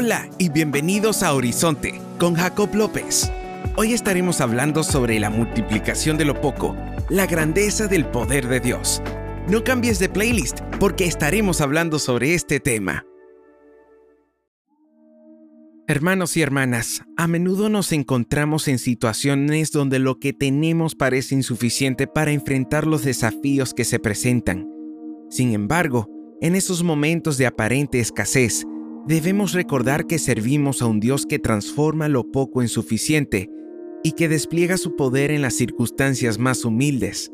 Hola y bienvenidos a Horizonte con Jacob López. Hoy estaremos hablando sobre la multiplicación de lo poco, la grandeza del poder de Dios. No cambies de playlist porque estaremos hablando sobre este tema. Hermanos y hermanas, a menudo nos encontramos en situaciones donde lo que tenemos parece insuficiente para enfrentar los desafíos que se presentan. Sin embargo, en esos momentos de aparente escasez, debemos recordar que servimos a un Dios que transforma lo poco en suficiente y que despliega su poder en las circunstancias más humildes.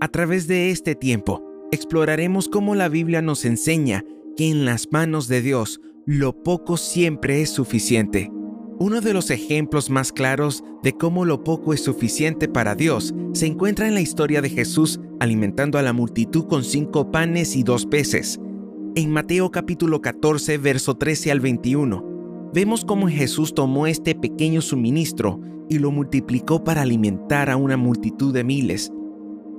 A través de este tiempo, exploraremos cómo la Biblia nos enseña que en las manos de Dios lo poco siempre es suficiente. Uno de los ejemplos más claros de cómo lo poco es suficiente para Dios se encuentra en la historia de Jesús alimentando a la multitud con cinco panes y dos peces. En Mateo capítulo 14, verso 13 al 21, vemos cómo Jesús tomó este pequeño suministro y lo multiplicó para alimentar a una multitud de miles.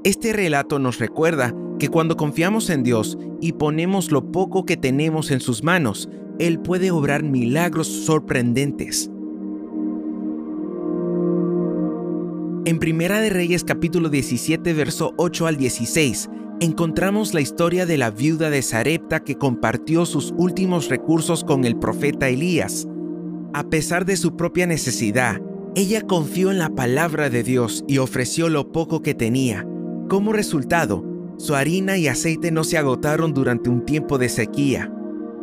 Este relato nos recuerda que cuando confiamos en Dios y ponemos lo poco que tenemos en sus manos, Él puede obrar milagros sorprendentes. En Primera de Reyes capítulo 17, verso 8 al 16, encontramos la historia de la viuda de Sarepta que compartió sus últimos recursos con el profeta Elías. A pesar de su propia necesidad, ella confió en la palabra de Dios y ofreció lo poco que tenía. Como resultado, su harina y aceite no se agotaron durante un tiempo de sequía.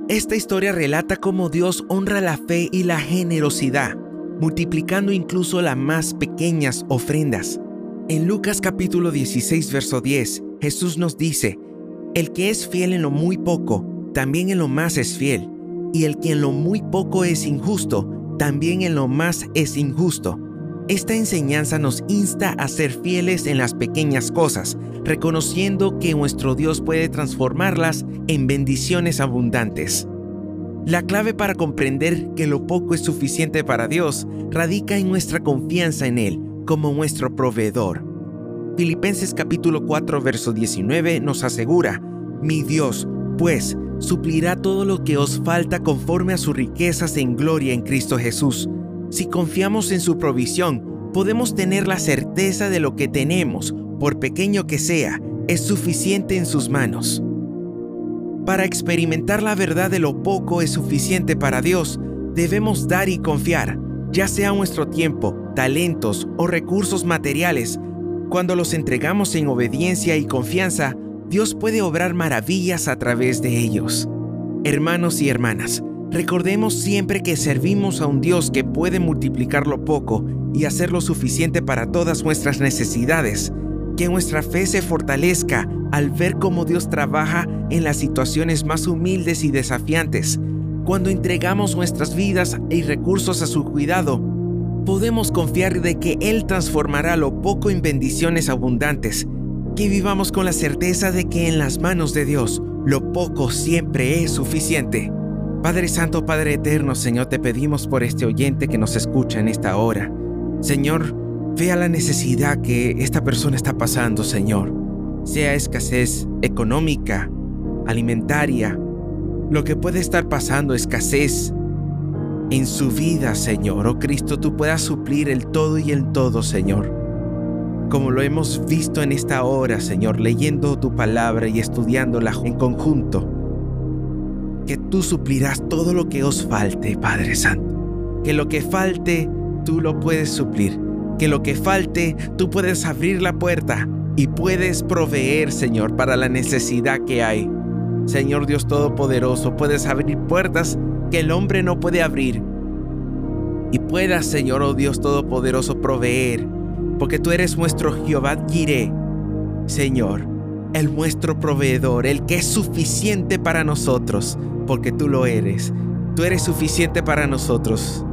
Esta historia relata cómo Dios honra la fe y la generosidad, multiplicando incluso las más pequeñas ofrendas. En Lucas capítulo 16, verso 10, Jesús nos dice, el que es fiel en lo muy poco, también en lo más es fiel, y el que en lo muy poco es injusto, también en lo más es injusto. Esta enseñanza nos insta a ser fieles en las pequeñas cosas, reconociendo que nuestro Dios puede transformarlas en bendiciones abundantes. La clave para comprender que lo poco es suficiente para Dios radica en nuestra confianza en Él como nuestro proveedor. Filipenses capítulo 4 verso 19 nos asegura, mi Dios, pues, suplirá todo lo que os falta conforme a sus riquezas en gloria en Cristo Jesús. Si confiamos en su provisión, podemos tener la certeza de lo que tenemos, por pequeño que sea, es suficiente en sus manos. Para experimentar la verdad de lo poco es suficiente para Dios, debemos dar y confiar, ya sea nuestro tiempo, talentos o recursos materiales, cuando los entregamos en obediencia y confianza, Dios puede obrar maravillas a través de ellos. Hermanos y hermanas, recordemos siempre que servimos a un Dios que puede multiplicar lo poco y hacer lo suficiente para todas nuestras necesidades. Que nuestra fe se fortalezca al ver cómo Dios trabaja en las situaciones más humildes y desafiantes. Cuando entregamos nuestras vidas y recursos a su cuidado, podemos confiar de que Él transformará lo poco en bendiciones abundantes, que vivamos con la certeza de que en las manos de Dios lo poco siempre es suficiente. Padre Santo, Padre Eterno, Señor, te pedimos por este oyente que nos escucha en esta hora. Señor, vea la necesidad que esta persona está pasando, Señor. Sea escasez económica, alimentaria, lo que puede estar pasando, escasez en su vida, Señor. Oh Cristo, tú puedas suplir el todo y el todo, Señor. Como lo hemos visto en esta hora, Señor, leyendo tu palabra y estudiándola en conjunto. Que tú suplirás todo lo que os falte, Padre Santo. Que lo que falte, tú lo puedes suplir. Que lo que falte, tú puedes abrir la puerta y puedes proveer, Señor, para la necesidad que hay. Señor Dios Todopoderoso, puedes abrir puertas que el hombre no puede abrir. Y puedas, Señor, oh Dios Todopoderoso, proveer, porque tú eres nuestro Jehová Jireh, Señor, el nuestro proveedor, el que es suficiente para nosotros, porque tú lo eres. Tú eres suficiente para nosotros.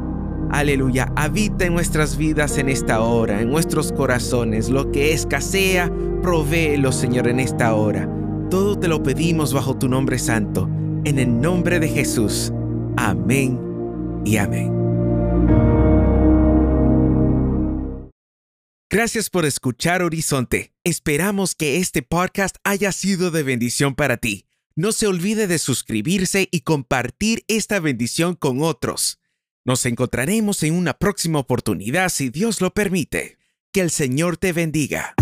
Aleluya, habita en nuestras vidas en esta hora, en nuestros corazones. Lo que escasea, provéelo, Señor, en esta hora. Todo te lo pedimos bajo tu nombre santo, en el nombre de Jesús. Amén y amén. Gracias por escuchar Horizonte. Esperamos que este podcast haya sido de bendición para ti. No se olvide de suscribirse y compartir esta bendición con otros. Nos encontraremos en una próxima oportunidad si Dios lo permite. Que el Señor te bendiga.